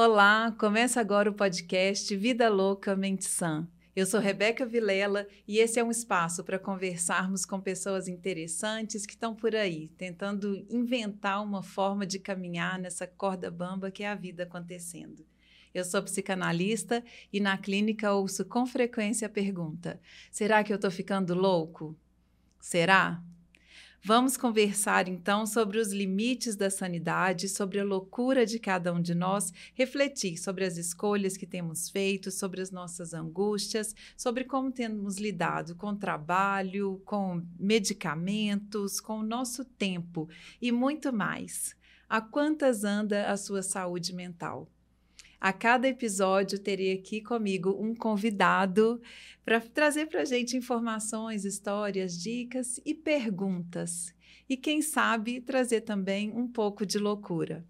Olá, começa agora o podcast Vida Louca Mente Sã. Eu sou Rebeca Vilela e esse é um espaço para conversarmos com pessoas interessantes que estão por aí, tentando inventar uma forma de caminhar nessa corda bamba que é a vida acontecendo. Eu sou psicanalista e na clínica ouço com frequência a pergunta: será que eu estou ficando louco? Será? Vamos conversar então sobre os limites da sanidade, sobre a loucura de cada um de nós, refletir sobre as escolhas que temos feito, sobre as nossas angústias, sobre como temos lidado com trabalho, com medicamentos, com o nosso tempo e muito mais. A quantas anda a sua saúde mental? A cada episódio terei aqui comigo um convidado para trazer para a gente informações, histórias, dicas e perguntas. E quem sabe trazer também um pouco de loucura.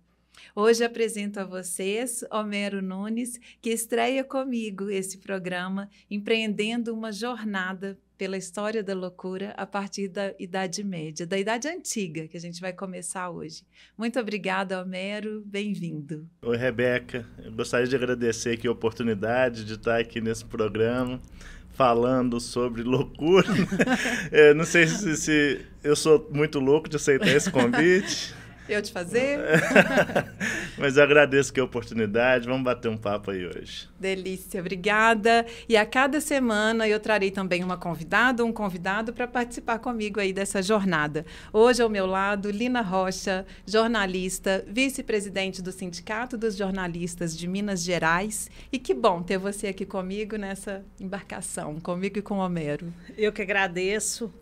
Hoje apresento a vocês Homero Nunes, que estreia comigo esse programa, empreendendo uma jornada pela história da loucura a partir da Idade Média, da Idade Antiga, que a gente vai começar hoje. Muito obrigada, Homero, bem-vindo. Oi, Rebeca. Eu gostaria de agradecer aqui a oportunidade de estar aqui nesse programa falando sobre loucura. é, não sei se, se eu sou muito louco de aceitar esse convite. Eu te fazer? Mas eu agradeço que a oportunidade. Vamos bater um papo aí hoje. Delícia, obrigada. E a cada semana eu trarei também uma convidada, um convidado para participar comigo aí dessa jornada. Hoje ao meu lado, Lina Rocha, jornalista, vice-presidente do Sindicato dos Jornalistas de Minas Gerais. E que bom ter você aqui comigo nessa embarcação, comigo e com o Homero. Eu que agradeço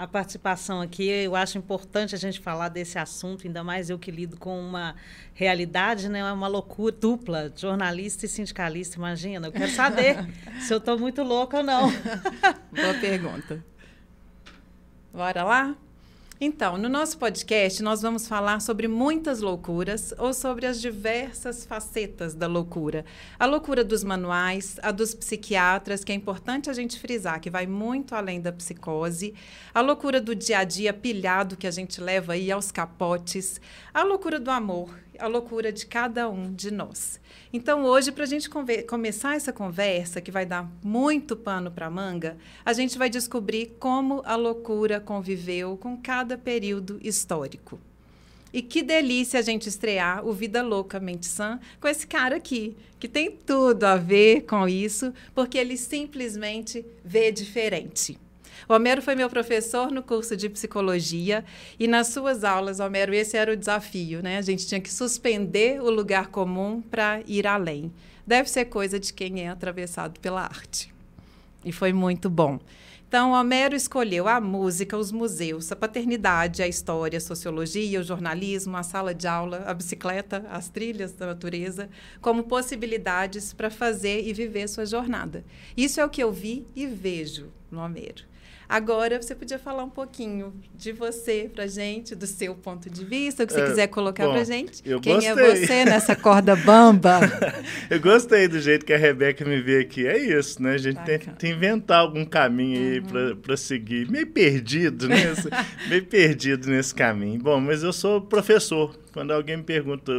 a participação aqui. Eu acho importante a gente falar desse assunto, ainda mais eu que lido com uma realidade, né? Uma loucura dupla, jornalista e sindicalista, imagina. Eu quero saber se eu estou muito louca ou não. Boa pergunta. Bora lá? Então, no nosso podcast, nós vamos falar sobre muitas loucuras ou sobre as diversas facetas da loucura. A loucura dos manuais, a dos psiquiatras, que é importante a gente frisar, que vai muito além da psicose, a loucura do dia a dia pilhado que a gente leva aí aos capotes, a loucura do amor, a loucura de cada um de nós. Então, hoje, para a gente começar essa conversa, que vai dar muito pano para manga, a gente vai descobrir como a loucura conviveu com cada período histórico. E que delícia a gente estrear o Vida Loucamente Sã com esse cara aqui, que tem tudo a ver com isso, porque ele simplesmente vê diferente. Homero foi meu professor no curso de psicologia e nas suas aulas, Homero, esse era o desafio, né? A gente tinha que suspender o lugar comum para ir além. Deve ser coisa de quem é atravessado pela arte. E foi muito bom. Então, Homero escolheu a música, os museus, a paternidade, a história, a sociologia, o jornalismo, a sala de aula, a bicicleta, as trilhas da natureza, como possibilidades para fazer e viver sua jornada. Isso é o que eu vi e vejo no Homero. Agora, você podia falar um pouquinho de você para gente, do seu ponto de vista, o que você é, quiser colocar para gente. Quem gostei. é você nessa corda bamba? eu gostei do jeito que a Rebeca me vê aqui. É isso, né? A gente tem que inventar algum caminho aí uhum. para seguir. Meio perdido, né? Meio perdido nesse caminho. Bom, mas eu sou professor. Quando alguém me pergunta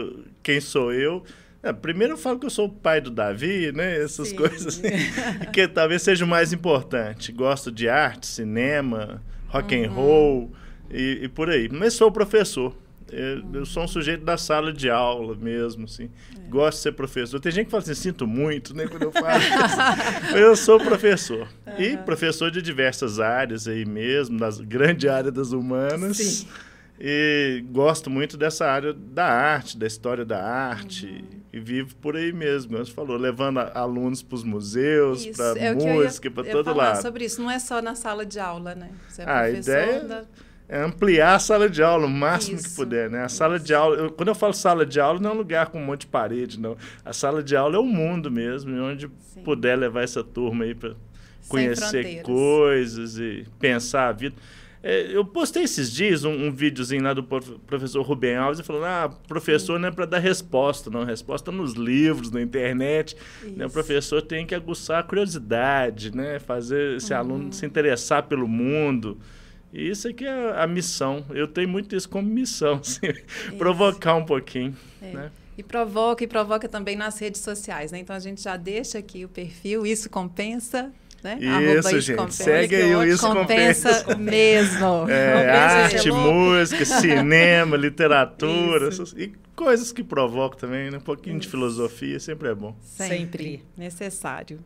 quem sou eu, é, primeiro eu falo que eu sou o pai do Davi, né? Essas Sim. coisas assim, que talvez seja o mais importante. Gosto de arte, cinema, rock uhum. and roll e, e, por aí. Mas sou professor. Eu, uhum. eu, sou um sujeito da sala de aula mesmo, assim. É. Gosto de ser professor. Tem gente que fala assim, sinto muito, né? Quando eu falo isso. eu sou professor. Uhum. E professor de diversas áreas aí mesmo, das grande área das humanas. Sim. E gosto muito dessa área da arte, da história da arte. E vivo por aí mesmo. Você falou, levando alunos para os museus, para é música, para todo falar lado. sobre isso. Não é só na sala de aula, né? Você é a ideia da... é ampliar a sala de aula o máximo isso, que puder, né? A isso. sala de aula, eu, quando eu falo sala de aula, não é um lugar com um monte de parede, não. A sala de aula é o mundo mesmo, onde Sim. puder levar essa turma aí para conhecer coisas e pensar a vida. É, eu postei esses dias um, um videozinho lá do professor Rubem Alves falando: ah, professor não é para dar resposta, não. Resposta nos livros, na internet. Né? O professor tem que aguçar a curiosidade, né? fazer esse uhum. aluno se interessar pelo mundo. E isso aqui é a missão. Eu tenho muito isso como missão, assim, provocar um pouquinho. É. Né? E provoca, e provoca também nas redes sociais, né? Então a gente já deixa aqui o perfil, isso compensa, né? Isso, gente. Compensa. Segue aí o Isso Compensa. Compensa mesmo. É, compensa arte, música, cinema, literatura essas, e coisas que provocam também, né? Um pouquinho Isso. de filosofia sempre é bom. Sempre. sempre. Necessário.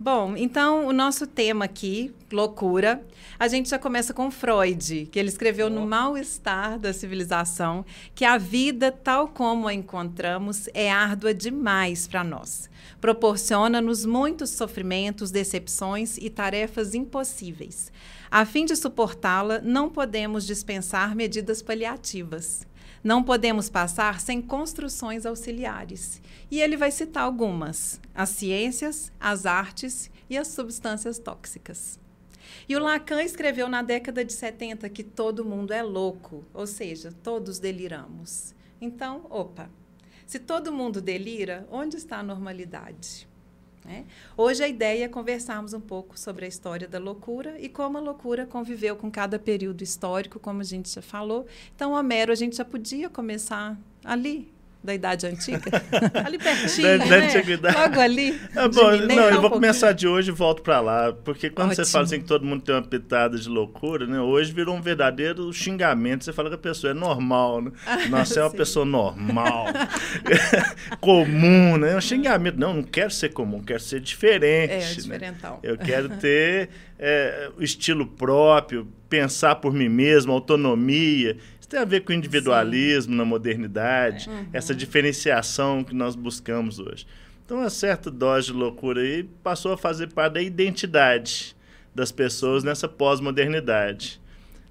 Bom, então o nosso tema aqui, loucura, a gente já começa com Freud, que ele escreveu oh. no Mal-Estar da Civilização que a vida, tal como a encontramos, é árdua demais para nós. Proporciona-nos muitos sofrimentos, decepções e tarefas impossíveis. A fim de suportá-la, não podemos dispensar medidas paliativas. Não podemos passar sem construções auxiliares. E ele vai citar algumas: as ciências, as artes e as substâncias tóxicas. E o Lacan escreveu na década de 70 que todo mundo é louco, ou seja, todos deliramos. Então, opa, se todo mundo delira, onde está a normalidade? Né? Hoje a ideia é conversarmos um pouco sobre a história da loucura e como a loucura conviveu com cada período histórico, como a gente já falou. Então, Homero, a gente já podia começar ali, da Idade Antiga? ali pertinho, da, da né? antiguidade. Logo ali. É bom, não, eu vou começar de hoje e volto para lá, porque quando Ótimo. você fala assim que todo mundo tem uma pitada de loucura, né? Hoje virou um verdadeiro xingamento. Você fala que a pessoa é normal, né? Nossa, é uma pessoa normal, comum, né? É um xingamento. Não, não quero ser comum, quero ser diferente. É, né? diferentão. Né? Eu quero ter é, o estilo próprio, pensar por mim mesmo, autonomia. Isso tem a ver com o individualismo Sim. na modernidade, é. uhum. essa diferenciação que nós buscamos hoje. Então, uma certa dose de loucura aí passou a fazer parte da identidade das pessoas nessa pós-modernidade.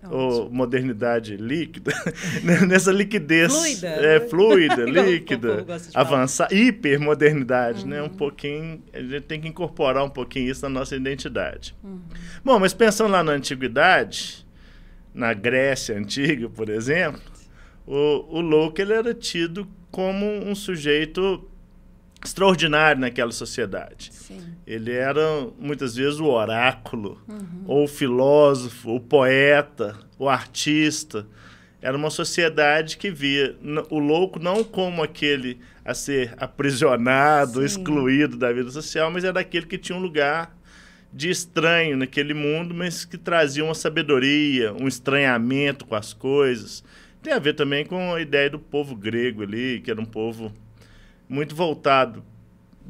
Ou modernidade líquida, nessa liquidez fluida, é, fluida líquida, avançar, hipermodernidade, uhum. né? Um uhum. pouquinho, a gente tem que incorporar um pouquinho isso na nossa identidade. Uhum. Bom, mas pensando lá na antiguidade, na Grécia Antiga, por exemplo, o, o louco ele era tido como um sujeito extraordinário naquela sociedade. Sim. Ele era muitas vezes o oráculo, uhum. ou o filósofo, o poeta, o artista. Era uma sociedade que via o louco não como aquele a ser aprisionado, Sim. excluído da vida social, mas era aquele que tinha um lugar de estranho naquele mundo, mas que trazia uma sabedoria, um estranhamento com as coisas. Tem a ver também com a ideia do povo grego ali, que era um povo muito voltado,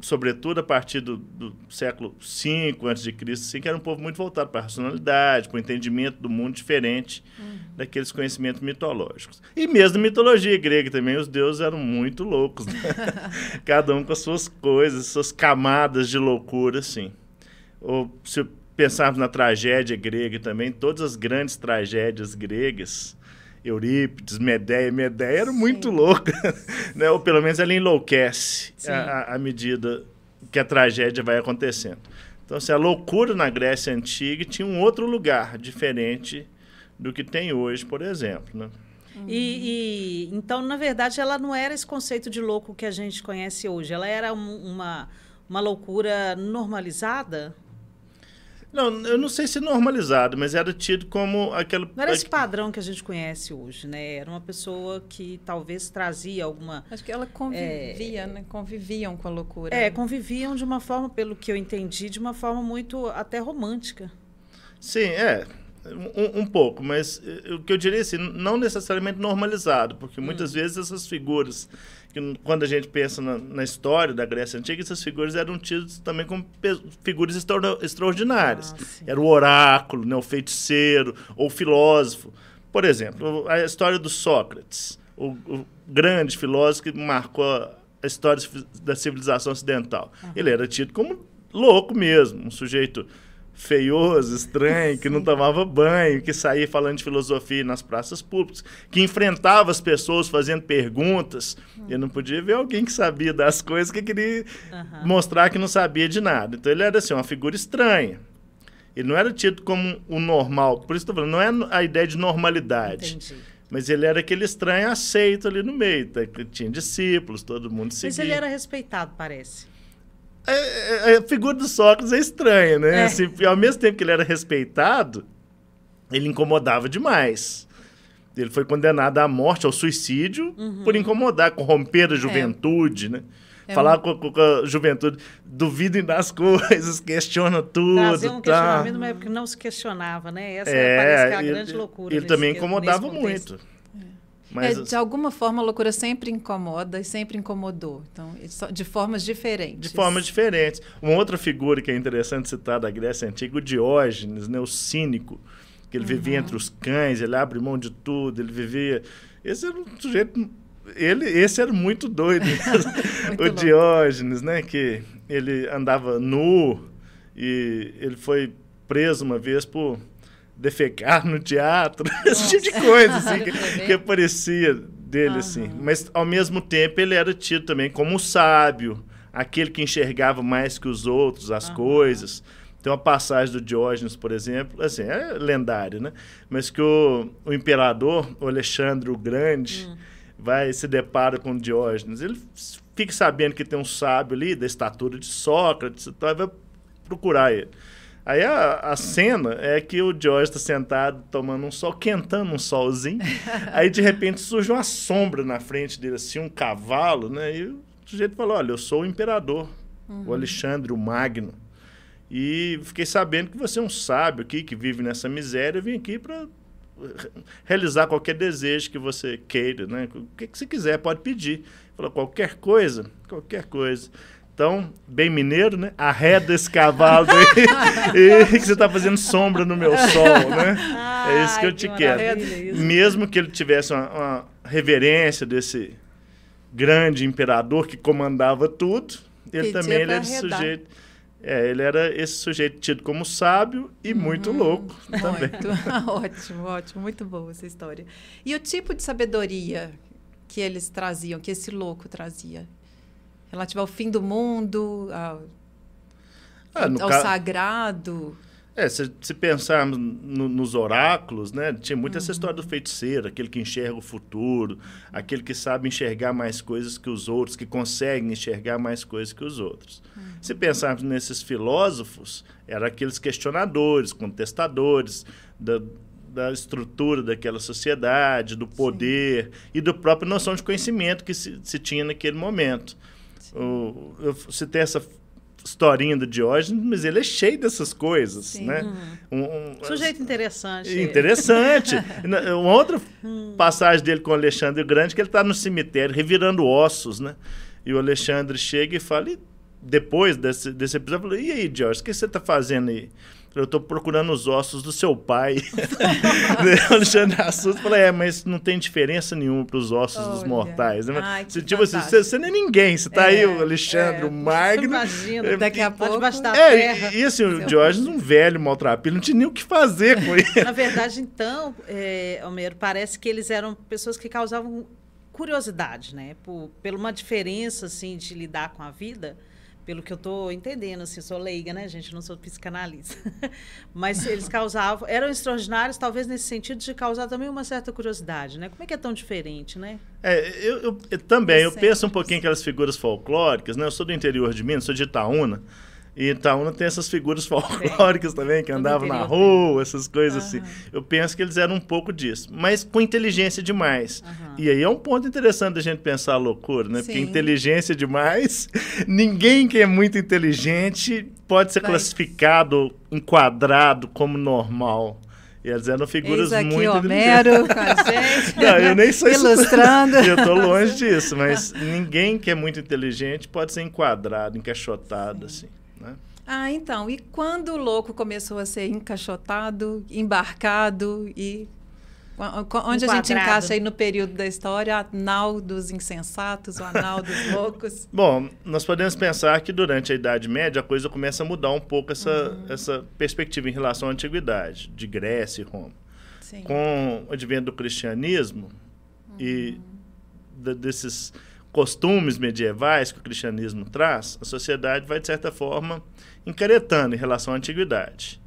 sobretudo a partir do, do século V a.C., assim, que era um povo muito voltado para a racionalidade, para o entendimento do mundo diferente uhum. daqueles conhecimentos mitológicos. E mesmo na mitologia grega também, os deuses eram muito loucos, né? cada um com as suas coisas, suas camadas de loucura, assim ou se pensarmos na tragédia grega também, todas as grandes tragédias gregas, Eurípides, Medeia, Medeia era muito louca, né? ou pelo menos ela enlouquece à, medida que a tragédia vai acontecendo. Então, se a loucura na Grécia Antiga tinha um outro lugar diferente do que tem hoje, por exemplo. Né? E, e, então, na verdade, ela não era esse conceito de louco que a gente conhece hoje. Ela era um, uma, uma loucura normalizada? Não, eu não sei se normalizado, mas era tido como aquela. Não era esse padrão que a gente conhece hoje, né? Era uma pessoa que talvez trazia alguma. Acho que ela convivia, é... né? Conviviam com a loucura. É, conviviam de uma forma, pelo que eu entendi, de uma forma muito até romântica. Sim, é. Um, um, pouco, mas eh, o que eu diria assim, não necessariamente normalizado, porque muitas hum. vezes essas figuras que quando a gente pensa na, na, história da Grécia Antiga, essas figuras eram tidas também como figuras extra, extraordinárias. Ah, Era o oráculo, né, o feiticeiro, ou o filósofo. Por exemplo, a história do Sócrates, o, o grande filósofo que marcou a história da civilização ocidental. Uhum. Ele era tido como louco mesmo, um sujeito feioso, estranho, que não tomava banho, que saía falando de filosofia nas praças públicas, que enfrentava as pessoas fazendo perguntas. Uhum. Eu não podia ver alguém que sabia das coisas que queria uhum. mostrar que não sabia de nada. Então ele era assim, uma figura estranha. Ele não era tido como o normal. Por isso estou falando, não é a ideia de normalidade. Entendi. Mas ele era aquele estranho aceito ali no meio. Tá? Tinha discípulos, todo mundo seguia. Mas ele era respeitado, parece. É, é, a, figura do Sócrates é estranha, né? É. Assim, ao mesmo tempo que ele era respeitado, ele incomodava demais. Ele foi condenado à morte, ao suicídio, uhum. por incomodar, corromper a é. juventude, é. né? É Falar um... com, com, a juventude, duvidem das coisas, questiona tudo. Trazer um tá. questionamento, mas porque não se questionava, né? Essa é, parece que é a ele, grande loucura. Ele também incomodava muito. Mas, é, de alguma forma, a loucura sempre incomoda e sempre incomodou. Então, de formas diferentes. De formas diferentes. Uma outra figura que é interessante citar da Grécia Antiga, o Diógenes, né, o cínico, que ele uhum. vivia entre os cães, ele abre mão de tudo, ele vivia. Esse era um sujeito. Ele, esse era muito doido. muito o Diógenes, né? Que ele andava nu e ele foi preso uma vez por defecar no teatro, esse tipo de coisa assim, que, que aparecia dele uhum. assim. Mas ao mesmo tempo ele era tido também como o sábio, aquele que enxergava mais que os outros as uhum. coisas. Tem uma passagem do Diógenes, por exemplo, assim, é lendário, né? Mas que o, o imperador, o Alexandre o Grande, uhum. vai se depara com Diógenes. Ele fica sabendo que tem um sábio ali, da estatura de Sócrates, então vai procurar ele. Aí a, a cena é que o George está sentado tomando um sol, quentando um solzinho. aí de repente surge uma sombra na frente dele, assim, um cavalo, né? E o sujeito falou: Olha, eu sou o imperador, uhum. o Alexandre, o Magno. E fiquei sabendo que você é um sábio aqui, que vive nessa miséria. Eu vim aqui para realizar qualquer desejo que você queira, né? O que, que você quiser, pode pedir. Falou: qualquer coisa, qualquer coisa. Então, bem mineiro, né? Arreda esse cavalo aí e que você está fazendo sombra no meu sol, né? Ai, é isso que eu te que quero. Mesmo que ele tivesse uma, uma, reverência desse grande imperador que comandava tudo, ele Pedia também ele era esse sujeito. É, ele era esse sujeito tido como sábio e uhum, muito louco muito. também. ótimo, ótimo, muito boa essa história. E o tipo de sabedoria que eles traziam, que esse louco trazia? Relativa ao fim do mundo, ao, ah, ao ca... sagrado. É, se, se pensarmos no, nos oráculos, né, tinha muito uhum. essa história do feiticeiro, aquele que enxerga o futuro, aquele que sabe enxergar mais coisas que os outros, que consegue enxergar mais coisas que os outros. Uhum. Se pensarmos nesses filósofos, eram aqueles questionadores, contestadores da, da estrutura daquela sociedade, do poder Sim. e do próprio noção de conhecimento que se, se tinha naquele momento. O, eu citei essa historinha do Diógenes, mas ele é cheio dessas coisas, Sim. né? Um, um, Sujeito interessante. Interessante. Uma outra hum. passagem dele com o Alexandre Grande, que ele está no cemitério revirando ossos, né? E o Alexandre chega e fala, e depois desse, desse episódio, fala, e aí, Diógenes, o que você está fazendo aí? Eu estou procurando os ossos do seu pai. o Alexandre assusta e fala: É, mas não tem diferença nenhuma para os ossos Olha. dos mortais. Né? Ai, você, tipo assim, você, você nem é ninguém. Você está é, aí, o Alexandre, é, o Magno. Imagina, daqui a pouco. Debaixo da é, terra. E, e assim, o Diógenes, um velho maltrapilho, não tinha nem o que fazer com ele. Na verdade, então, é, Homero, parece que eles eram pessoas que causavam curiosidade, né? Por, pela uma diferença, assim, de lidar com a vida pelo que eu estou entendendo, assim, sou leiga, né, gente? Não sou psicanalista. Mas eles causavam, eram extraordinários, talvez nesse sentido de causar também uma certa curiosidade, né? Como é que é tão diferente, né? É, eu, eu, eu também, eu penso um pouquinho aquelas figuras folclóricas, né? Eu sou do interior de Minas, sou de Itaúna. E Itaúna tem essas figuras folclóricas também, que andavam na rua, essas coisas uhum. assim. Eu penso que eles eram um pouco disso, mas com inteligência demais. Uhum. E aí é um ponto interessante da gente pensar a loucura, né? Sim. Porque inteligência demais, ninguém que é muito inteligente pode ser Vai. classificado, enquadrado como normal. E eles eram figuras Eis aqui muito Homero com a gente. Não, eu nem sou Ilustrando. eu estou longe disso, mas ninguém que é muito inteligente pode ser enquadrado, encaixotado, Sim. assim. Né? Ah, então. E quando o louco começou a ser encaixotado, embarcado e Onde a gente encaixa aí no período da história, a nau dos insensatos, o anal dos loucos? Bom, nós podemos pensar que durante a Idade Média a coisa começa a mudar um pouco essa, uhum. essa perspectiva em relação à antiguidade, de Grécia e Roma. Sim. Com o advento do cristianismo uhum. e desses costumes medievais que o cristianismo traz, a sociedade vai, de certa forma, encaretando em relação à antiguidade.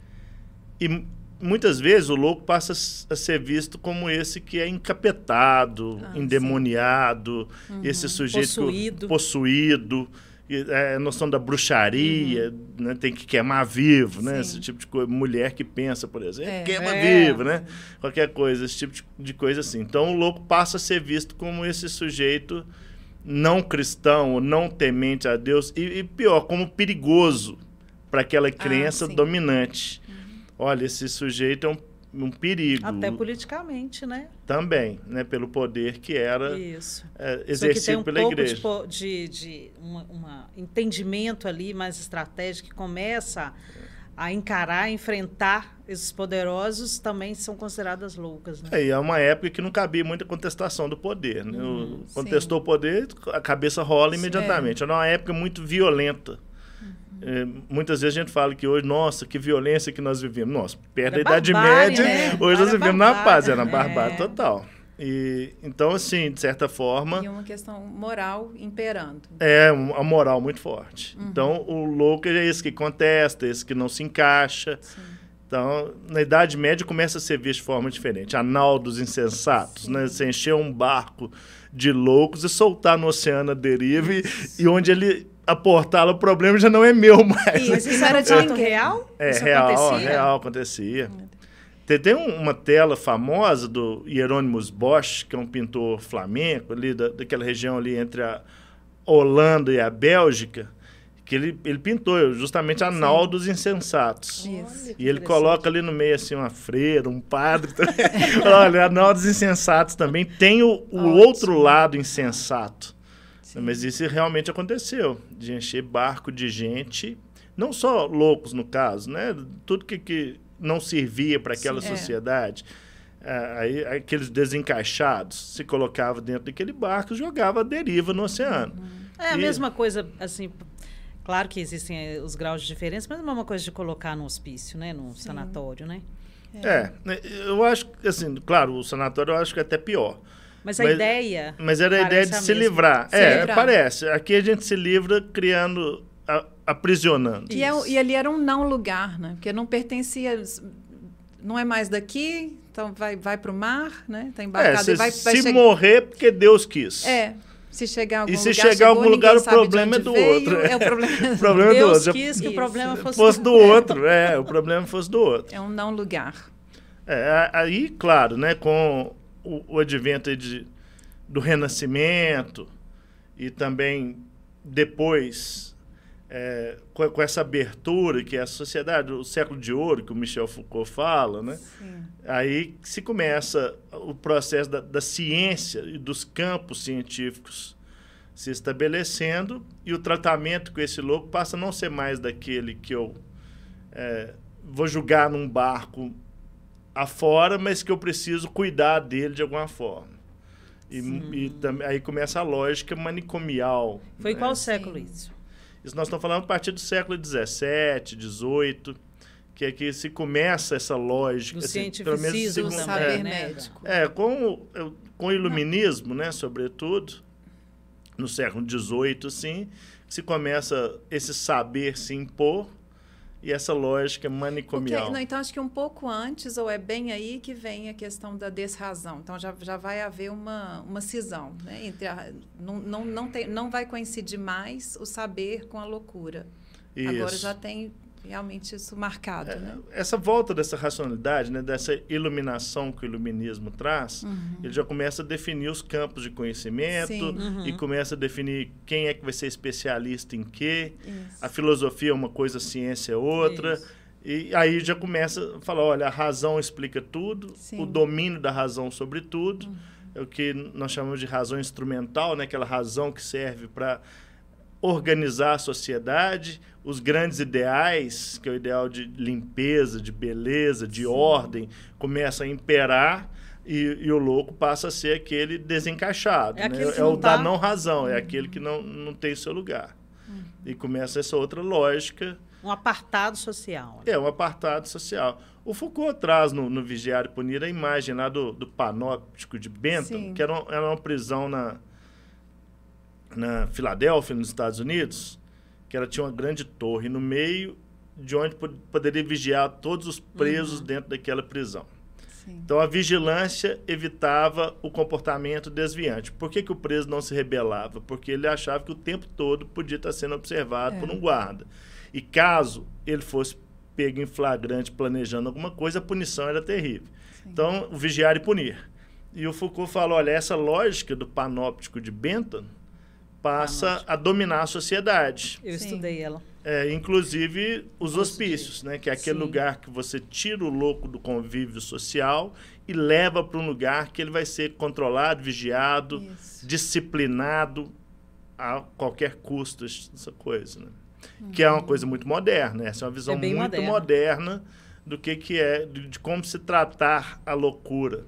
E muitas vezes o louco passa a ser visto como esse que é encapetado, ah, endemoniado, uhum. esse sujeito possuído. possuído. é, a noção da bruxaria, uhum. né? tem que queimar vivo, né? Esse tipo de coisa. Mulher que pensa, por exemplo, é. queima é. vivo, né? Qualquer coisa, esse tipo de coisa assim. Então o louco passa a ser visto como esse sujeito não cristão, não temente a Deus, e, e pior, como perigoso para aquela ah, crença ah, dominante. Uhum. Olha, esse sujeito é um um perigo. Até politicamente, né? Também, né? Pelo poder que era Isso. É, exercido um pela igreja. De, de, de um entendimento ali mais estratégico que começa a encarar, enfrentar esses poderosos também são consideradas loucas. Né? É, e é uma época que não cabia muita contestação do poder. Né? Uhum, contestou sim. o poder, a cabeça rola imediatamente. É. Era uma época muito violenta. É, muitas vezes a gente fala que hoje, nossa, que violência que nós vivemos. Nossa, perto da Idade Média, né? hoje nós vivemos na paz, era na barbárie é. total. E, então, assim, de certa forma. E uma questão moral imperando. É, a moral muito forte. Uhum. Então, o louco é esse que contesta, esse que não se encaixa. Sim. Então, na Idade Média começa a ser visto de forma diferente. Analdos insensatos, né? Você encher um barco de loucos e soltar no oceano a deriva e, e onde ele aportá-lo, o problema já não é meu mais. Isso, isso era de fato real? É, isso real, acontecia? real, acontecia. Tem, tem uma tela famosa do Hieronymus Bosch, que é um pintor flamenco, ali da, daquela região ali entre a Holanda e a Bélgica, que ele, ele pintou justamente a nau dos insensatos. Isso. E ele coloca ali no meio assim uma freira, um padre. Olha, a nau dos insensatos também tem o, o outro lado insensato Sim. Mas isso realmente aconteceu, de encher barco de gente, não só loucos no caso, né? Tudo que, que não servia para aquela Sim, é. sociedade. É. Aí, aqueles desencaixados se colocava dentro daquele barco e jogava a deriva no oceano. Uhum. É a e... mesma coisa, assim, claro que existem eh, os graus de diferença, mas é a mesma coisa de colocar no hospício, né? No Sim. sanatório, né? É. é, né, eu acho, assim, claro, o sanatório eu acho que é até pior. Mas a mas, ideia. Mas era a ideia de se livrar. Se é, livrar. parece. Aqui a gente se livra criando, a, aprisionando. E, é, e, ali era um não lugar, né? Porque não pertencia. Não é mais daqui, então vai, vai para o mar, né? Está embarcado é, se, e vai, vai Se morrer, porque Deus quis. É. Se chegar a algum e se lugar, chegar chegou, algum lugar, o problema é do veio, outro. É o problema, o problema Deus do outro. quis que Isso. o problema fosse, fosse do, do outro. É, o problema fosse do outro. É um não lugar. É, aí, claro, né, com o, o advento de do Renascimento e também depois é, com, com, essa abertura que é a sociedade, o século de ouro que o Michel Foucault fala, né? Sim. Aí se começa o processo da, da ciência e dos campos científicos se estabelecendo e o tratamento com esse louco passa a não ser mais daquele que eu é, vou julgar num barco afora, mas que eu preciso cuidar dele de alguma forma. E, e aí começa a lógica manicomial. Foi né? qual século isso? Isso nós estamos falando a partir do século XVII, XVIII, que é que se começa essa lógica. Do assim, cientificismo, do saber é, médico. É, com, com o iluminismo, né, sobretudo, no século XVIII, sim, se começa esse saber se impor e essa lógica manicomial. Não, então, acho que um pouco antes, ou é bem aí que vem a questão da desrazão. Então, já, já vai haver uma, uma cisão. Né? Entre a, não, não, não, tem, não vai coincidir mais o saber com a loucura. Isso. Agora já tem realmente isso marcado, é, né? Essa volta dessa racionalidade, né, dessa iluminação que o iluminismo traz, uhum. ele já começa a definir os campos de conhecimento uhum. e começa a definir quem é que vai ser especialista em quê. Isso. A filosofia é uma coisa, a ciência é outra. Isso. E aí já começa a falar, olha, a razão explica tudo, Sim. o domínio da razão sobre tudo, uhum. é o que nós chamamos de razão instrumental, né, aquela razão que serve para organizar a sociedade, os grandes ideais, que é o ideal de limpeza, de beleza, de Sim. ordem, começa a imperar e, e, o louco passa a ser aquele desencaixado. É, né? é o tá... da não razão, é aquele que não, não tem seu lugar. Uhum. E começa essa outra lógica. Um apartado social. É, um apartado social. O Foucault traz no, no Vigiar e Punir a imagem lá do, do panóptico de Bentham, Sim. que era, um, era uma prisão na, na Filadélfia, nos Estados Unidos, que ela tinha uma grande torre no meio de onde poderia vigiar todos os presos uhum. dentro daquela prisão. Sim. Então, a vigilância evitava o comportamento desviante. Por que, que o preso não se rebelava? Porque ele achava que o tempo todo podia estar sendo observado é. por um guarda. E caso ele fosse pego em flagrante planejando alguma coisa, a punição era terrível. Sim. Então, vigiar e punir. E o Foucault fala, olha, essa lógica do panóptico de Bentham passa panóptico. a dominar a sociedade. Eu Sim. estudei ela. É, inclusive os hospícios, né? que é aquele Sim. lugar que você tira o louco do convívio social e leva para um lugar que ele vai ser controlado, vigiado, Isso. disciplinado a qualquer custo, essa coisa. Né? Uhum. Que é uma coisa muito moderna, essa é uma visão é muito moderna. moderna do que, que é, de, de como se tratar a loucura.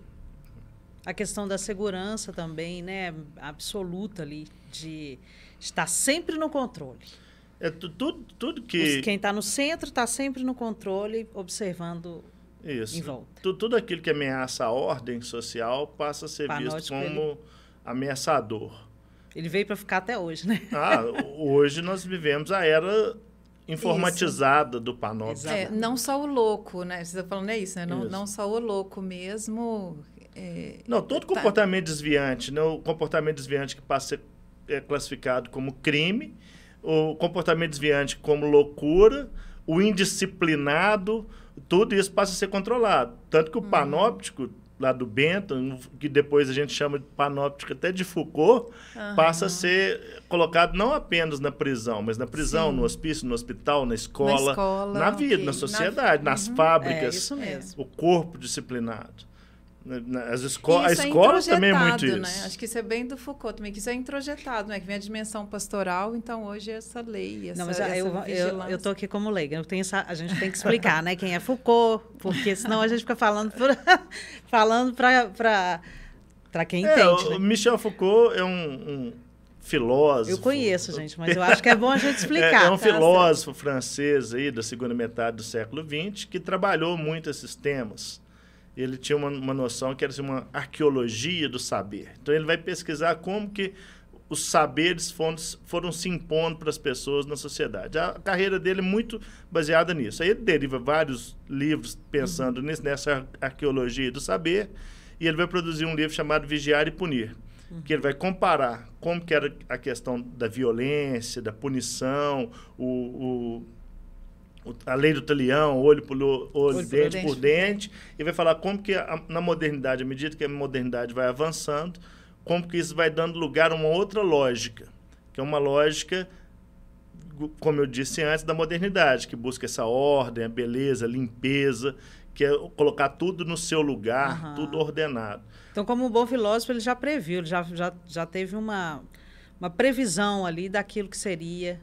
A questão da segurança também, né? Absoluta ali, de estar sempre no controle. É tudo, tudo que. Quem está no centro está sempre no controle, observando Isso. em volta. Tudo, tudo aquilo que ameaça a ordem social passa a ser Panótico visto como ele... ameaçador. Ele veio para ficar até hoje, né? Ah, hoje nós vivemos a era informatizada isso. do panóptico. É, não só o louco, né? Você está falando é isso, né? Não, isso. não só o louco mesmo. É, não, todo tá. comportamento desviante, né? o comportamento desviante que passa a ser é classificado como crime, o comportamento desviante como loucura, o indisciplinado, tudo isso passa a ser controlado. Tanto que o uhum. panóptico, lá do Bentham, que depois a gente chama de panóptico até de Foucault, uhum. passa a ser colocado não apenas na prisão, mas na prisão, Sim. no hospício, no hospital, na escola, na, escola, na vida, okay. na sociedade, na... nas uhum. fábricas, é, o corpo disciplinado. As esco a escola é também é muito né? isso. Acho que isso é bem do Foucault também, que isso é introjetado, né? Que vem a dimensão pastoral, então hoje é essa lei, essa, Não, mas essa eu, eu, eu tô aqui como leiga, eu tenho essa, a gente tem que explicar, né? Quem é Foucault, porque senão a gente fica falando falando para quem é, entende. Né? Michel Foucault é um, um, filósofo. Eu conheço, gente, mas eu acho que é bom a gente explicar. É, é um tá? filósofo francês aí da segunda metade do século XX que trabalhou muito esses temas ele tinha uma, uma noção que era assim, uma arqueologia do saber. Então ele vai pesquisar como que os saberes foram, foram se impondo para as pessoas na sociedade. A carreira dele é muito baseada nisso. Aí ele deriva vários livros pensando uhum. nessa arqueologia do saber e ele vai produzir um livro chamado Vigiar e Punir, uhum. que ele vai comparar como que era a questão da violência, da punição, o, o a lei do talião, olho por olho, olho dente por dente, e vai falar como que a, na modernidade, à medida que a modernidade vai avançando, como que isso vai dando lugar a uma outra lógica, que é uma lógica, como eu disse antes, da modernidade, que busca essa ordem, a beleza, a limpeza, que é colocar tudo no seu lugar, uhum. tudo ordenado. Então, como um bom filósofo, ele já previu, ele já, já, já teve uma, uma previsão ali daquilo que seria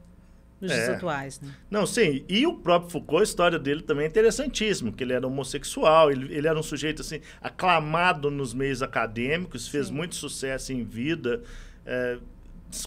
nos é. dias atuais, né? Não, sim. E o próprio Foucault, a história dele também é interessantíssimo, que ele era homossexual, ele, ele era um sujeito assim aclamado nos meios acadêmicos, fez sim. muito sucesso em vida, é,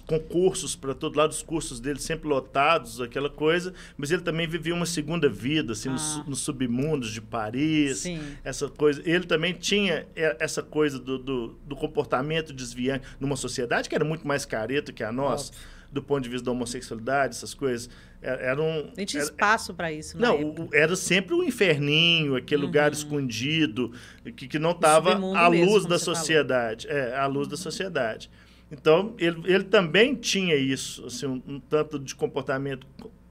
concursos para todo lado, os cursos dele sempre lotados, aquela coisa, mas ele também vivia uma segunda vida, assim, ah. nos, nos, submundos de Paris, Sim. essa coisa. Ele também tinha essa coisa do, do, do, comportamento desviante numa sociedade que era muito mais careta que a nossa. Óbvio do ponto de vista da homossexualidade, essas coisas. É, era um, Nem tinha espaço para isso. Não, época. era sempre um inferninho, aquele uhum. lugar escondido, que, que não estava à luz mesmo, da sociedade. Falou. É, à luz uhum. da sociedade. Então, ele, ele também tinha isso, assim, um, um tanto de comportamento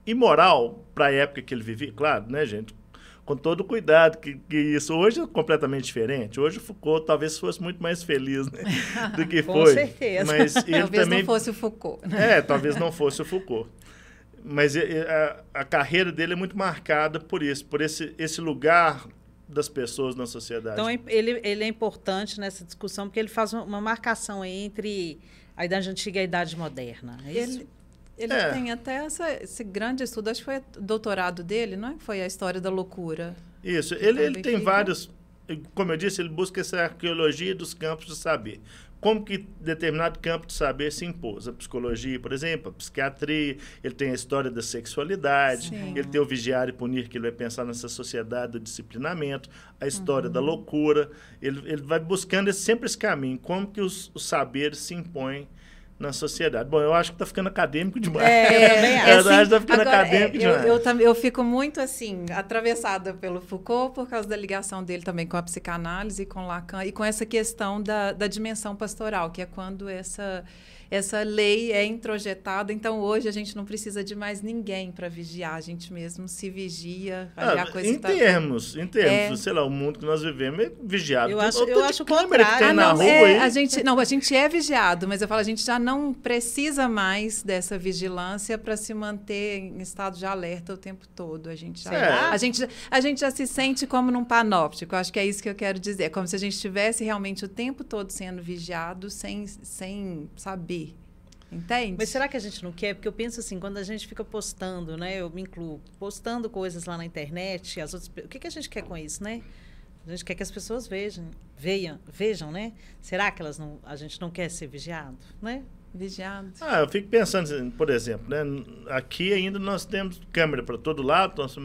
imoral para a época que ele vivia, claro, né, gente? Com todo o cuidado que, que, isso hoje é completamente diferente. Hoje o Foucault talvez fosse muito mais feliz né, do que com foi. Com certeza. Mas ele talvez também... não fosse o Foucault. Né? É, talvez não fosse o Foucault. Mas a, a, carreira dele é muito marcada por isso, por esse, esse lugar das pessoas na sociedade. Então ele, ele é importante nessa discussão porque ele faz uma marcação entre a idade antiga e a idade moderna. É ele, ele é. tem até essa, esse grande estudo, acho que foi doutorado dele, não é? Foi a história da loucura. Isso, ele, ele tem vários, como eu disse, ele busca essa arqueologia dos campos de saber. Como que determinado campo de saber se impôs? A psicologia, por exemplo, a psiquiatria, ele tem a história da sexualidade, Sim. ele tem o vigiar e punir, que ele vai pensar nessa sociedade do disciplinamento, a história uhum. da loucura. Ele, ele vai buscando esse, sempre esse caminho, como que os, os saberes se impõem na sociedade. Bom, eu acho que está ficando acadêmico demais. É, eu também acho. Assim, está ficando agora, acadêmico é, demais. Eu, eu, eu, fico muito, assim, atravessada pelo Foucault por causa da ligação dele também com a psicanálise, com Lacan, e com essa questão da, da dimensão pastoral, que é quando essa essa lei é introjetada, então hoje a gente não precisa de mais ninguém para vigiar, a gente mesmo se vigia. Ah, em tá... termos, em termos, é... sei lá, o mundo que nós vivemos é vigiado. Eu acho, eu acho o contrário. Ah, não, é, a gente, não, a gente é vigiado, mas eu falo, a gente já não precisa mais dessa vigilância para se manter em estado de alerta o tempo todo. A gente já, é. a gente, a gente já se sente como num panóptico. Acho que é isso que eu quero dizer. É como se a gente estivesse realmente o tempo todo sendo vigiado sem, sem saber Entende? Mas será que a gente não quer? Porque eu penso assim, quando a gente fica postando, né? Eu me incluo, postando coisas lá na internet, as outras, o que, que a gente quer com isso, né? A gente quer que as pessoas vejam, vejam, vejam, né? Será que elas não, a gente não quer ser vigiado, né? Vigiado. Ah, eu fico pensando, por exemplo, né? aqui ainda nós temos câmera para todo lado, nós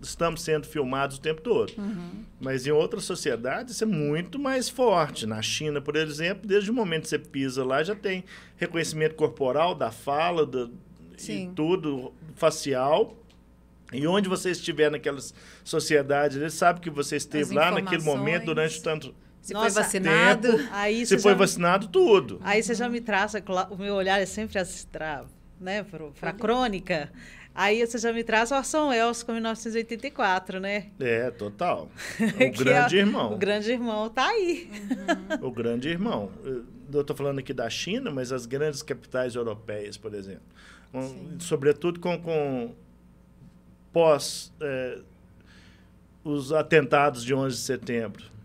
estamos sendo filmados o tempo todo. Uhum. Mas em outras sociedades isso é muito mais forte. Na China, por exemplo, desde o momento que você pisa lá, já tem reconhecimento corporal da fala, do, e tudo, facial. E onde você estiver naquelas sociedades, ele sabe que você esteve lá naquele momento durante tanto se Nossa, foi vacinado. Tempo, aí se foi já, vacinado, tudo. Aí você já me traça, o meu olhar é sempre para né, a crônica. Aí você já me traz o Orson Welles com 1984, né? É, total. O grande é, irmão. O grande irmão tá aí. Uhum. O grande irmão. Eu estou falando aqui da China, mas as grandes capitais europeias, por exemplo. Um, sobretudo com, com pós é, os atentados de 11 de setembro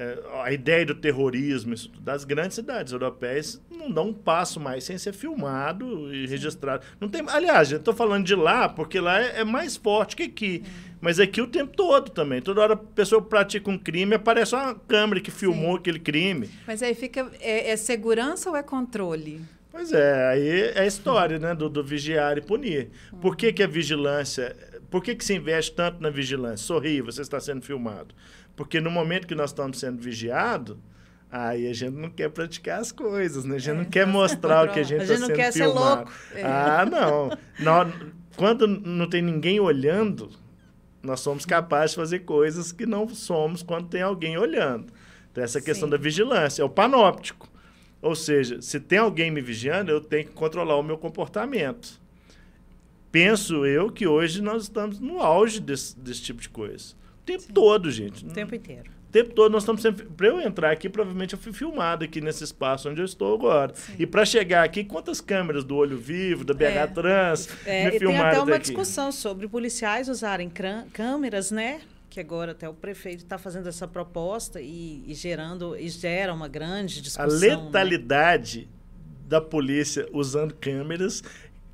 é, a ideia do terrorismo isso, das grandes cidades europeias não dão um passo mais sem ser filmado e registrado. Não tem, aliás, eu estou falando de lá porque lá é, é mais forte que aqui. Mas aqui o tempo todo também. Toda hora a pessoa pratica um crime, aparece uma câmera que filmou Sim. aquele crime. Mas aí fica. É, é, segurança ou é controle? Pois é, aí é a história né, do, do vigiar e punir. Por que, que a vigilância. Por que, que se investe tanto na vigilância? Sorri, você está sendo filmado. Porque no momento que nós estamos sendo vigiados, aí a gente não quer praticar as coisas, né? A gente é, não quer mostrar o que a gente está sendo filmado. A gente não quer filmado. ser louco. É. Ah, não. nós, quando não tem ninguém olhando, nós somos capazes de fazer coisas que não somos quando tem alguém olhando. Então, essa questão Sim. da vigilância, é o panóptico. Ou seja, se tem alguém me vigiando, eu tenho que controlar o meu comportamento. Penso eu que hoje nós estamos no auge desse, desse tipo de coisa tempo Sim. todo, gente. O tempo inteiro. O tempo todo nós estamos sempre. Para eu entrar aqui, provavelmente eu fui filmado aqui nesse espaço onde eu estou agora. Sim. E para chegar aqui, quantas câmeras do Olho Vivo, da BH é. Trans, é, me filmaram Tem até uma daqui? discussão sobre policiais usarem câmeras, né? que agora até o prefeito está fazendo essa proposta e, e, gerando e gera uma grande discussão. A né? letalidade né? da polícia usando câmeras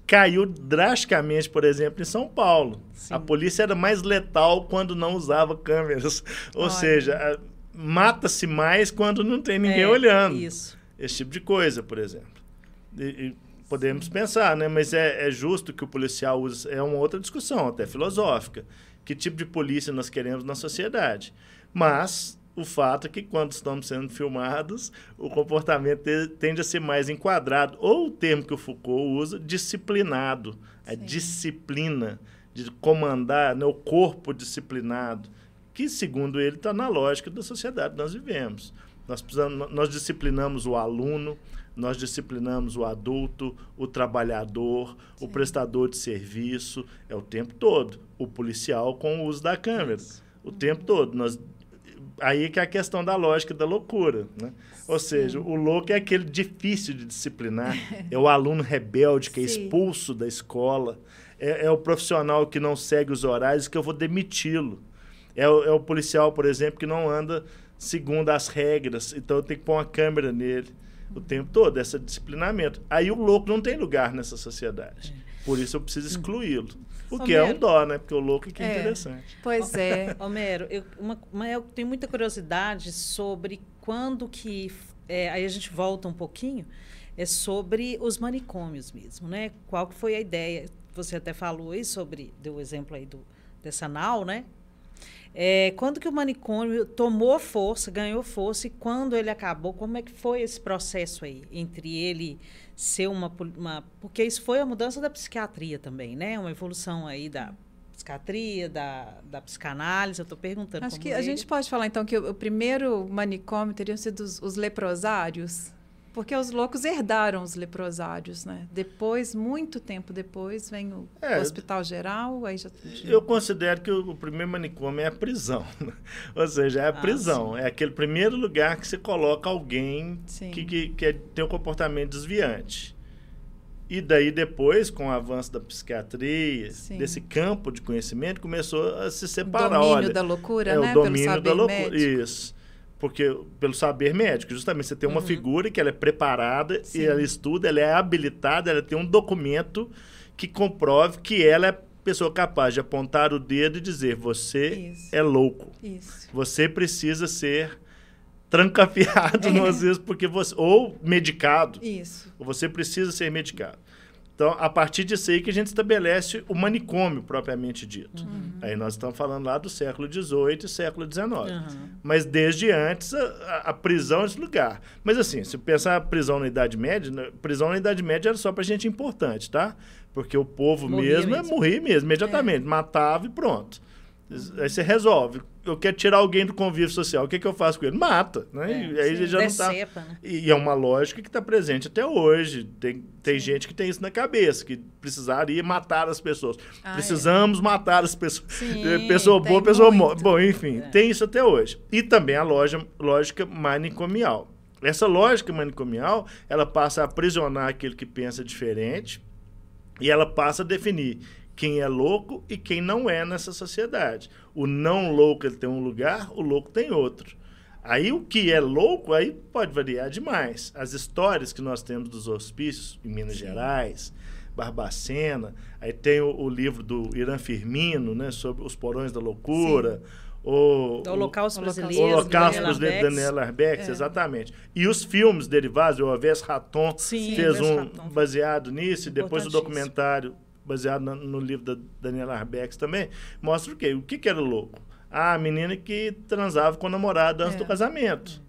caiu drasticamente, por exemplo, em São Paulo. Sim. A polícia era mais letal quando não usava câmeras. Ou Olha. seja, mata-se mais quando não tem ninguém é, olhando. Isso. Esse tipo de coisa, por exemplo. E, e podemos Sim. pensar, né? Mas é, é justo que o policial use. É uma outra discussão, até filosófica. Que tipo de polícia nós queremos na sociedade? Mas o fato é que quando estamos sendo filmados, o comportamento tende a ser mais enquadrado, ou o termo que o Foucault usa, disciplinado. A Sim. disciplina de comandar, né, o corpo disciplinado, que, segundo ele, está na lógica da sociedade que nós vivemos. Nós, precisamos, nós disciplinamos o aluno, nós disciplinamos o adulto, o trabalhador, Sim. o prestador de serviço, é o tempo todo. O policial com o uso da câmera. Isso. O uhum. tempo todo. Nós aí que é a questão da lógica da loucura, né? Ou seja, o louco é aquele difícil de disciplinar, é o aluno rebelde que é expulso da escola, é, é, o profissional que não segue os horários que eu vou demiti-lo. É o, é o policial, por exemplo, que não anda segundo as regras, então eu tenho que pôr uma câmera nele o tempo todo, esse disciplinamento. Aí o louco não tem lugar nessa sociedade. Por isso eu preciso excluí-lo. O que Homero. é um dó, né? Porque o louco é que é, é interessante. Pois é. Homero, eu, uma, uma, eu tenho muita curiosidade sobre quando que... É, aí a gente volta um pouquinho. É sobre os manicômios mesmo, né? Qual que foi a ideia? Você até falou aí sobre... Deu o exemplo aí do, dessa nau, né? É, quando que o manicômio tomou força, ganhou força e quando ele acabou, como é que foi esse processo aí entre ele ser uma, uma porque isso foi a mudança da psiquiatria também, né? Uma evolução aí da psiquiatria, da, da psicanálise, eu estou perguntando. Acho que ele... a gente pode falar então que o, o primeiro manicômio teriam sido os, os leprosários, porque os loucos herdaram os leprosários, né? Depois, muito tempo depois, vem o é, Hospital Geral. Aí já... Eu considero que o, o primeiro manicômio é a prisão. Ou seja, é a ah, prisão. Sim. É aquele primeiro lugar que você coloca alguém que, que, que é, tem um comportamento desviante. E daí depois, com o avanço da psiquiatria, Sim. desse campo de conhecimento, começou a se separar. O domínio Olha, da loucura, é, né? O domínio da loucura. Isso. Porque pelo saber médico, justamente você tem uma uhum. figura que ela é preparada Sim. e ela estuda, ela é habilitada, ela tem um documento que comprove que ela é pessoa capaz de apontar o dedo e dizer: você Isso. é louco. Isso. Você precisa ser trancafiado, é. às vezes, porque você. Ou medicado. Isso. Ou você precisa ser medicado. Então, a partir disso aí que a gente estabelece o manicômio propriamente dito. Uhum. Aí nós estamos falando lá do século XVIII e século XIX. Uhum. Mas desde antes, a, a, prisão é esse lugar. Mas assim, se pensar a prisão na Idade Média, né, prisão na Idade Média era só para gente importante, tá? Porque o povo mesmo, mesmo. é morrer mesmo, imediatamente. É. Matava e pronto. Aí você resolve. Eu quero tirar alguém do convívio social. O que, que eu faço com ele? Mata. Né? É, e aí sim, já não tá... né? E é uma lógica que está presente até hoje. Tem, tem gente que tem isso na cabeça, que precisaria matar as pessoas. Ah, é. Precisamos é. matar as pessoas. Sim, pessoa boa, pessoa morta. Bom, enfim, é. tem isso até hoje. E também a loja, lógica manicomial. Essa lógica manicomial, ela passa a aprisionar aquele que pensa diferente e ela passa a definir quem é louco e quem não é nessa sociedade. O não louco ele tem um lugar, o louco tem outro. Aí o que é louco aí pode variar demais. As histórias que nós temos dos hospícios em Minas Sim. Gerais, Barbacena, aí tem o, o, livro do Irã Firmino, né, sobre os porões da loucura. O, o Holocausto Brasileiro. O Holocausto Brasileiro, Daniel Arbex, é. exatamente. E os filmes derivados, o Aves Raton Sim, fez um Raton. baseado nisso, e depois o documentário baseado no, no livro da Daniela Arbex também, mostra o quê? O que, que era louco? Ah, a menina que transava com o namorado antes é. do casamento.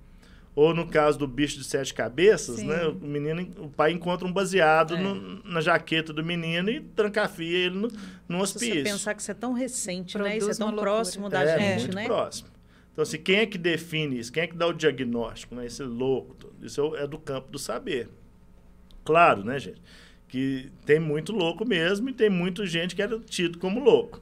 Ou no caso do bicho de sete cabeças, Sim. né? O menino, o pai encontra um baseado é. no, na jaqueta do menino e trancafia ele no, no hospício. Se você pensar que isso é tão recente, Produz né? Isso é tão próximo da é, gente, muito né? próximo. Então, assim, quem é que define isso? Quem é que dá o diagnóstico, né? Esse louco. Isso é do campo do saber. Claro, né, gente? Que tem muito louco mesmo e tem muita gente que era tido como louco.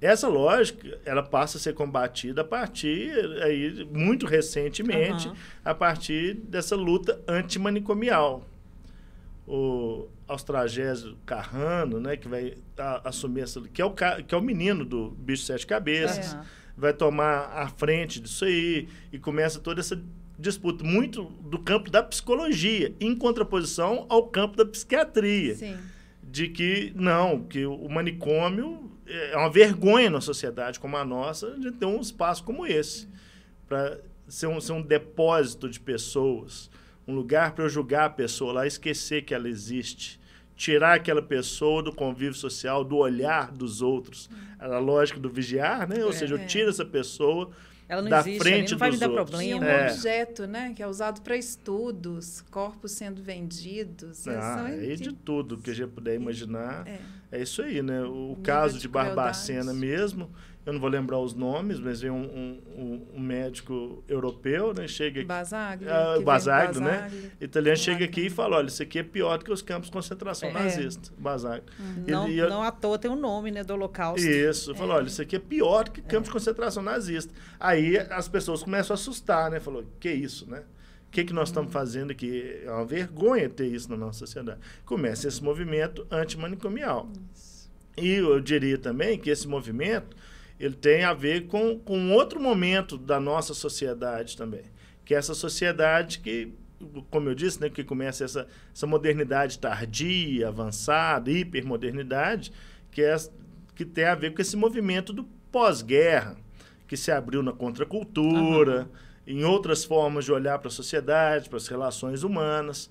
Essa lógica, ela passa a ser combatida a partir, aí, muito recentemente, uhum. a partir dessa luta antimanicomial. O Austragésio Carrano, né, que vai a, assumir essa... Que é, o, que é o menino do Bicho Sete Cabeças, uhum. vai tomar a frente disso aí e começa toda essa disputa muito do campo da psicologia, em contraposição ao campo da psiquiatria. Sim. De que, não, que o manicômio é uma vergonha na sociedade como a nossa de ter um espaço como esse. Para ser um, ser um depósito de pessoas, um lugar para eu julgar a pessoa lá, esquecer que ela existe. Tirar aquela pessoa do convívio social, do olhar dos outros. A lógica do vigiar, né? Ou é, seja, eu tiro essa pessoa ela não da existe, frente não vai me dar outros. problema. E um é. objeto, né? Que é usado para estudos, corpos sendo vendidos. Ah, é de tudo que a gente puder imaginar. É, é isso aí, né? O caso de, de Barbacena mesmo, eu não vou lembrar os nomes, mas vem um, um, um médico europeu, né? Chega aqui. Basaglia. Ah, Basaglia, né? Italiano chega aqui e fala: olha, isso aqui é pior do que os campos de concentração é. nazistas. Basaglia. Uhum. Não, Ele, não à toa tem o um nome, né? Do Holocausto. Isso. É. Falou: olha, isso aqui é pior do que campos de é. concentração nazista. Aí as pessoas começam a assustar, né? Falou: que isso, né? O que, que nós estamos uhum. fazendo aqui? É uma vergonha ter isso na nossa sociedade. Começa esse movimento antimanicomial. Isso. E eu diria também que esse movimento ele tem a ver com, com outro momento da nossa sociedade também, que é essa sociedade que, como eu disse, né, que começa essa, essa modernidade tardia, avançada, hipermodernidade, que, é, que tem a ver com esse movimento do pós-guerra, que se abriu na contracultura, uhum. em outras formas de olhar para a sociedade, para as relações humanas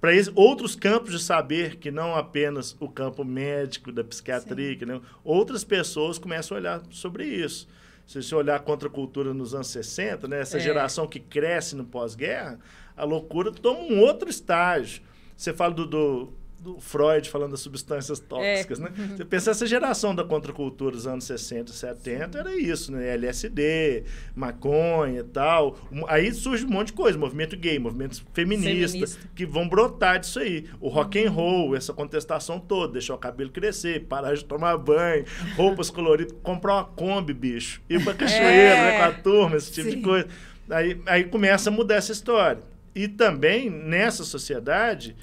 para outros campos de saber que não apenas o campo médico da psiquiatria, que, né, outras pessoas começam a olhar sobre isso. Se você olhar contra a cultura nos anos 60, né, essa é. geração que cresce no pós-guerra, a loucura toma um outro estágio. Você fala do, do do Freud falando das substâncias tóxicas, é. né? Você pensa essa geração da contracultura dos anos 60 e 70 era isso, né? LSD, maconha e tal. Aí surge um monte de coisa, movimento gay, movimento feminista, Feminista. que vão brotar disso aí. O rock and roll, essa contestação toda, deixar o cabelo crescer, parar de tomar banho, roupas coloridas, comprar uma Kombi, bicho, ir pra cachoeira, é. né, com a turma, esse tipo Sim. de coisa. Aí, aí começa a mudar essa história. E também, nessa sociedade,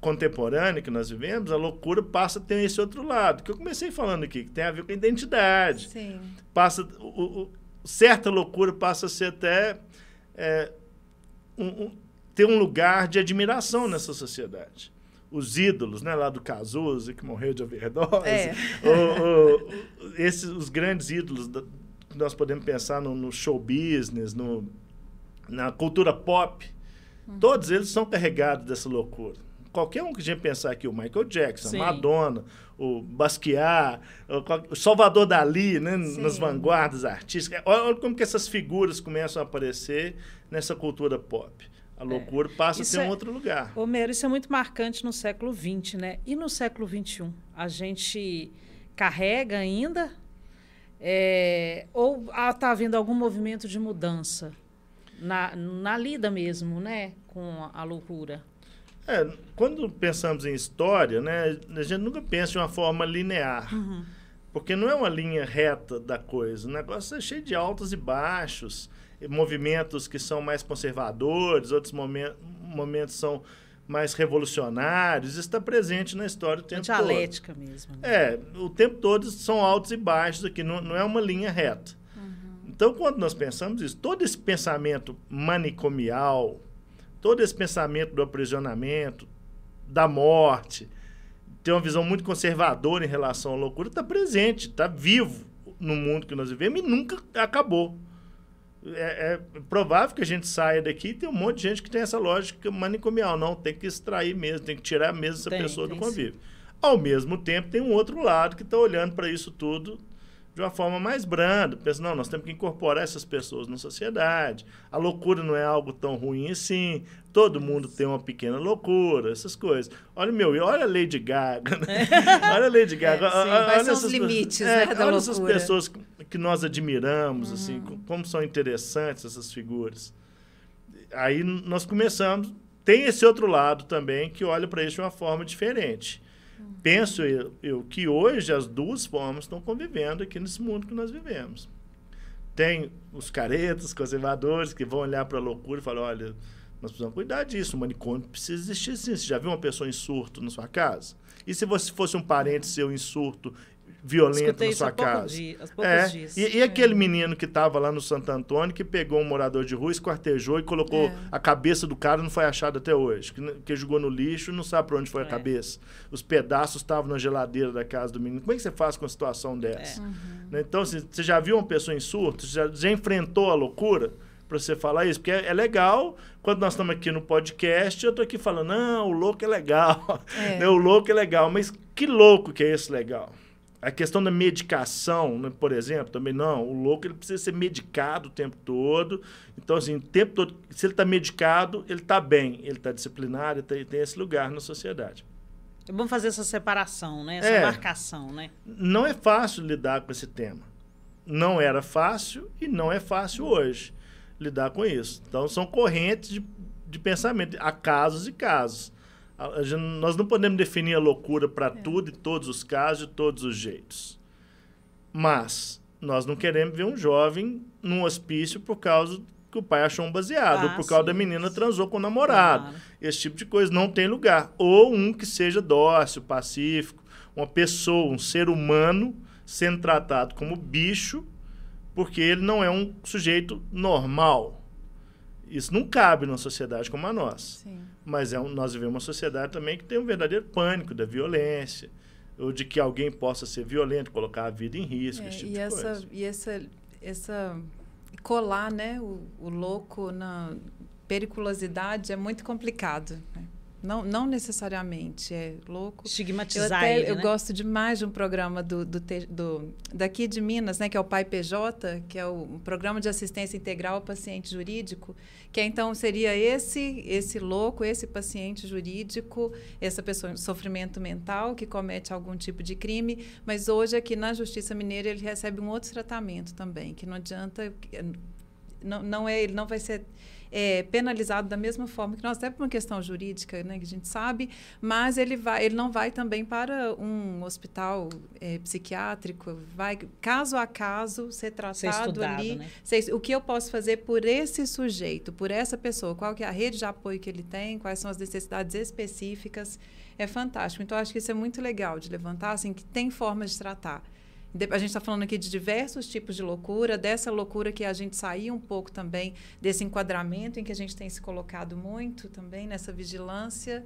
contemporânea que nós vivemos, a loucura passa a ter esse outro lado, que eu comecei falando aqui, que tem a ver com a identidade. Sim. Passa, o, o, certa loucura passa a ser até é, um, um, ter um lugar de admiração nessa sociedade. Os ídolos, né, lá do Cazuza, que morreu de overdose, é. o, esses, os grandes ídolos da, que nós podemos pensar no, no show business, no, na cultura pop, uhum. todos eles são carregados dessa loucura qualquer um que a gente pensar aqui, o Michael Jackson, Sim. Madonna, o Basquiat, o Salvador Dali, né, nas vanguardas artísticas. Olha como que essas figuras começam a aparecer nessa cultura pop. A é. loucura é. passa isso a ter um é, outro lugar. Homero, isso é muito marcante no século XX, né? E no século XXI? A gente carrega ainda? É, ou está havendo algum movimento de mudança na, na lida mesmo, né? Com a loucura? É, quando pensamos em história, né, a gente nunca pensa de uma forma linear. Uhum. Porque não é uma linha reta da coisa. O negócio é cheio de altos e baixos, movimentos que são mais conservadores, outros momentos, momentos são mais revolucionários. Isso está presente na história o tempo todo. Dialética mesmo. Né? É, o tempo todo são altos e baixos aqui, não, não é uma linha reta. Uhum. Então, quando nós pensamos isso, todo esse pensamento manicomial, todo esse pensamento do aprisionamento, da morte, tem uma visão muito conservadora em relação à loucura, está presente, está vivo no mundo que nós vivemos e nunca acabou. É, é, provável que a gente saia daqui e tem um monte de gente que tem essa lógica manicomial. Não, tem que extrair mesmo, tem que tirar mesmo essa tem, pessoa do convívio. Sim. Ao mesmo tempo, tem um outro lado que está olhando para isso tudo de uma forma mais branda. Pensa, não, nós temos que incorporar essas pessoas na sociedade. A loucura não é algo tão ruim assim. Todo mundo tem uma pequena loucura, essas coisas. Olha, meu, e olha a Lady Gaga. Né? olha a Lady Gaga. É, sim, olha quais são os limites é, né, olha essas pessoas que nós admiramos, assim, uhum. assim, como são interessantes essas figuras. Aí nós começamos. Tem esse outro lado também que olha para isso de uma forma diferente penso eu, eu, que hoje as duas formas estão convivendo aqui nesse mundo que nós vivemos. Tem os caretas, conservadores, que vão olhar para a loucura e falar: olha, nós precisamos cuidar disso. O manicômio precisa existir sim. Você já viu uma pessoa em surto na sua casa? E se você fosse um parente seu em surto violento Escutei na sua casa. Dia, é. Dias. E, e, aquele menino que estava lá no Santo Antônio, que pegou um morador de rua, esquartejou e colocou é. a cabeça do cara, não foi achado até hoje. Que, que jogou no lixo não sabe para onde foi é. a cabeça. Os pedaços estavam na geladeira da casa do menino. Como é que você faz com uma situação dessa? É. Uhum. Né? Então, assim, você já viu uma pessoa em surto? Você já, já enfrentou a loucura? para você falar isso, porque é, é, legal quando nós estamos aqui no podcast, eu estou aqui falando, não, o louco é legal, é. Né? o louco é legal, mas que louco que é esse legal? A questão da medicação, né, por exemplo, também não. O louco ele precisa ser medicado o tempo todo. Então, assim, o tempo todo, se ele está medicado, ele está bem, ele está disciplinado, ele tem esse lugar na sociedade. É bom fazer essa separação, né? essa é, marcação. Né? Não é fácil lidar com esse tema. Não era fácil e não é fácil hoje lidar com isso. Então, são correntes de, de pensamento. Há casos e casos. A, gente, nós não podemos definir a loucura para é. tudo, e todos os casos, de todos os jeitos. Mas nós não queremos ver um jovem num hospício por causa que o pai achou um baseado, ah, ou por causa sim, da menina transou com o namorado. Claro. Esse tipo de coisa não tem lugar. Ou um que seja dócil, pacífico, uma pessoa, um ser humano sendo tratado como bicho, porque ele não é um sujeito normal. Isso não cabe numa sociedade como a nossa. Sim. Mas é um, nós vivemos uma sociedade também que tem um verdadeiro pânico da violência, ou de que alguém possa ser violento, colocar a vida em risco, é, esse tipo e de essa, coisa. E essa, essa colar né, o, o louco na periculosidade é muito complicado. Né? Não, não necessariamente é louco. Estigmatizar eu até, ele, Eu né? gosto demais de um programa do, do, do, daqui de Minas, né, que é o Pai PJ, que é o Programa de Assistência Integral ao Paciente Jurídico, que então seria esse esse louco, esse paciente jurídico, essa pessoa em sofrimento mental que comete algum tipo de crime, mas hoje aqui na Justiça Mineira ele recebe um outro tratamento também, que não adianta não, não é ele não vai ser é, penalizado da mesma forma que nós, até por uma questão jurídica, né, que a gente sabe, mas ele, vai, ele não vai também para um hospital é, psiquiátrico, vai caso a caso ser tratado ser estudado, ali. Né? Ser, o que eu posso fazer por esse sujeito, por essa pessoa, qual que é a rede de apoio que ele tem, quais são as necessidades específicas, é fantástico. Então, acho que isso é muito legal de levantar, assim, que tem formas de tratar. A gente está falando aqui de diversos tipos de loucura, dessa loucura que a gente sair um pouco também desse enquadramento em que a gente tem se colocado muito também nessa vigilância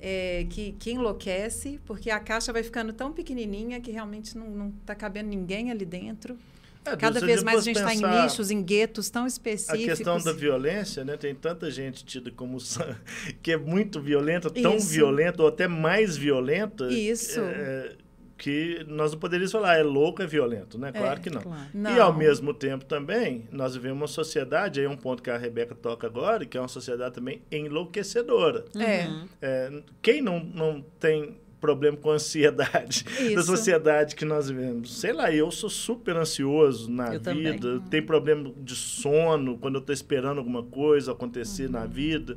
é, que, que enlouquece, porque a caixa vai ficando tão pequenininha que realmente não está cabendo ninguém ali dentro. É, Cada vez mais a gente está em nichos, em guetos tão específicos. A questão da violência, né? Tem tanta gente tida como que é muito violenta, tão Isso. violenta ou até mais violenta. Isso. É, que nós não poderíamos falar é louco, é violento, né? Claro é, que não. Claro. não. E ao mesmo tempo também, nós vivemos uma sociedade, aí é um ponto que a Rebeca toca agora, que é uma sociedade também enlouquecedora. É. é quem não, não tem problema com ansiedade Isso. da sociedade que nós vivemos. Sei lá, eu sou super ansioso na eu vida, também. tenho problema de sono quando eu estou esperando alguma coisa acontecer uhum. na vida.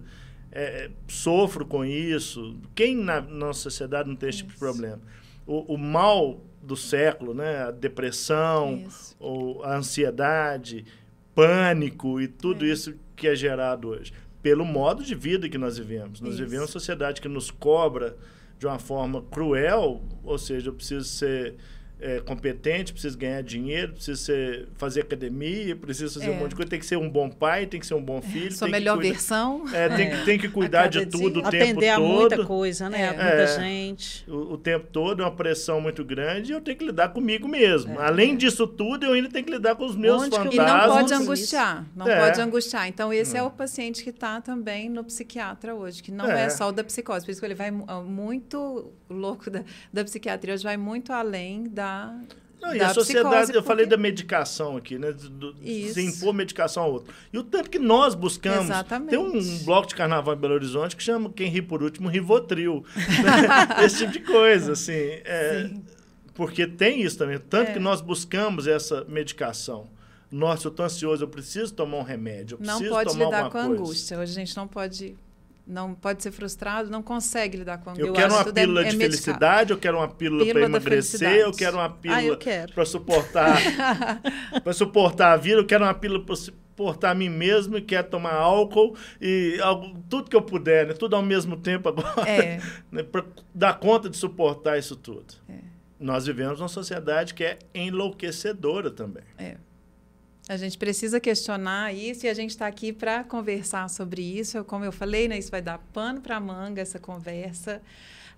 É, sofro com isso. Quem na nossa sociedade não tem esse tipo de problema? O, o mal do século, né? A depressão, ou a ansiedade, pânico e tudo é. isso que é gerado hoje. Pelo modo de vida que nós vivemos. Nós isso. vivemos uma sociedade que nos cobra de uma forma cruel, ou seja, eu preciso ser é, competente, precisa ganhar dinheiro, precisa ser, fazer academia, precisa fazer é. um monte de coisa. Tem que ser um bom pai, tem que ser um bom filho. Sua melhor cuida... versão. É, tem, que, tem que cuidar de tudo o tempo todo. Atender a muita coisa, né? É. Muita é. gente. O, o, tempo todo é uma pressão muito grande e eu tenho que lidar comigo mesmo. É. Além disso tudo, eu ainda tenho que lidar com os meus Onde fantasmas. E não pode angustiar. Não é. pode angustiar. Então, esse hum. é o paciente que está também no psiquiatra hoje, que não é. só o da psicose. Por isso que ele vai muito louco da, da psiquiatria, hoje vai muito além da não, e a sociedade, eu falei da medicação aqui, né? Do, se impor medicação a outro. E o tanto que nós buscamos. Exatamente. Tem um bloco de carnaval em Belo Horizonte que chama Quem Ri por Último, Rivotril. Esse tipo de coisa, assim. É, porque tem isso também. Tanto é. que nós buscamos essa medicação. Nossa, eu estou ansioso, eu preciso tomar um remédio. não pode lidar com a coisa. angústia. Hoje a gente não pode não pode ser frustrado, não consegue lidar com a angústia. Eu quero uma é pílula é, de é felicidade, eu quero uma pílula, pílula para emagrecer, eu quero uma pílula ah, para suportar para suportar a vida, eu quero uma pílula para suportar a mim mesmo e quero tomar álcool e algo, tudo que eu puder, né? tudo ao mesmo tempo agora, é. né? para dar conta de suportar isso tudo. É. Nós vivemos uma sociedade que é enlouquecedora também. É. A gente precisa questionar isso e a gente está aqui para conversar sobre isso. Como eu falei, né, isso vai dar pano para manga essa conversa.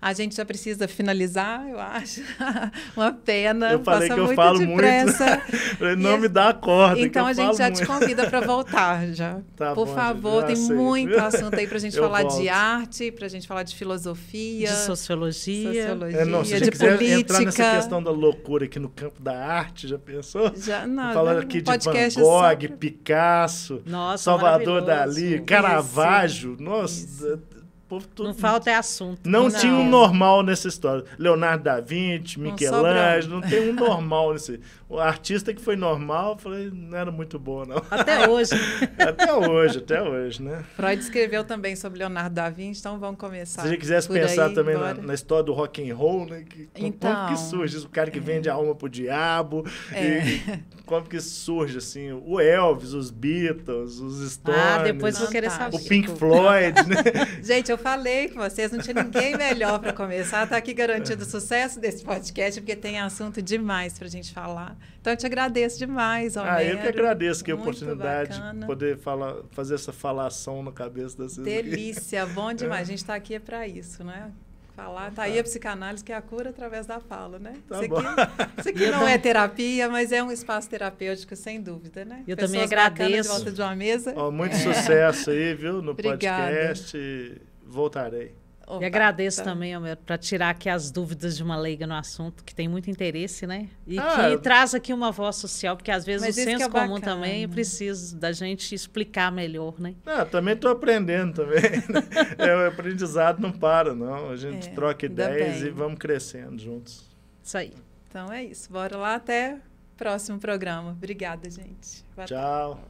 A gente já precisa finalizar, eu acho. Uma pena. Eu falei Passa que eu muito falo depressa. muito. não me dá corda. Então a gente já muito. te convida para voltar já. Tá Por bom, favor, tem aceito. muito assunto aí para a gente eu falar volto. de arte, para a gente falar de filosofia, de sociologia, sociologia É, não, se de política. entrar nessa questão da loucura aqui no campo da arte, já pensou? Já, não, Falando não, aqui de Van Gogh, Picasso, Nossa, Salvador. Dali, Caravaggio. Isso. Nossa, povo tudo. Não falta é assunto. Não, Não. tinha um normal nessa história. Leonardo da Vinci, Não Michelangelo, não tem um normal nesse. O artista que foi normal, eu falei, não era muito bom, não. Até hoje. até hoje, até hoje, né? Freud escreveu também sobre Leonardo da Vinci, então vamos começar. Se gente quisesse por pensar aí, também na, na história do rock and roll, né? Que, como- Então, como que surge isso? O cara que vende a alma pro diabo. É. E, como que surge, assim, o Elvis, os Beatles, os Stones. Ah, depois vou querer saber. O Pink Floyd, né? Gente, eu falei com vocês, não tinha ninguém melhor para começar. Está aqui garantido o sucesso desse podcast, porque tem assunto demais para a gente falar. Então, eu te agradeço demais, Homero. Ah, eu que agradeço que a oportunidade bacana. de poder falar, fazer essa falação na cabeça da vocês. aqui. Delícia, bom demais. A gente está aqui é para isso, né? Falar, tá aí a psicanálise, que é a cura através da fala, né? Tá isso bom. aqui, isso aqui não é terapia, mas é um espaço terapêutico, sem dúvida, né? Eu também Pessoas bacanas agradeço. de volta de uma mesa. Ó, muito sucesso aí, viu, no Obrigada. podcast. voltarei. Opa, e agradeço tá. também, para tirar aqui as dúvidas de uma leiga no assunto, que tem muito interesse, né? E ah, que traz aqui uma voz social, porque às vezes o senso é comum bacana. também precisa da gente explicar melhor, né? Ah, também estou aprendendo também. é, o aprendizado não para, não. A gente é, troca ideias e vamos crescendo juntos. Isso aí. Então é isso. Bora lá até o próximo programa. Obrigada, gente. Tchau.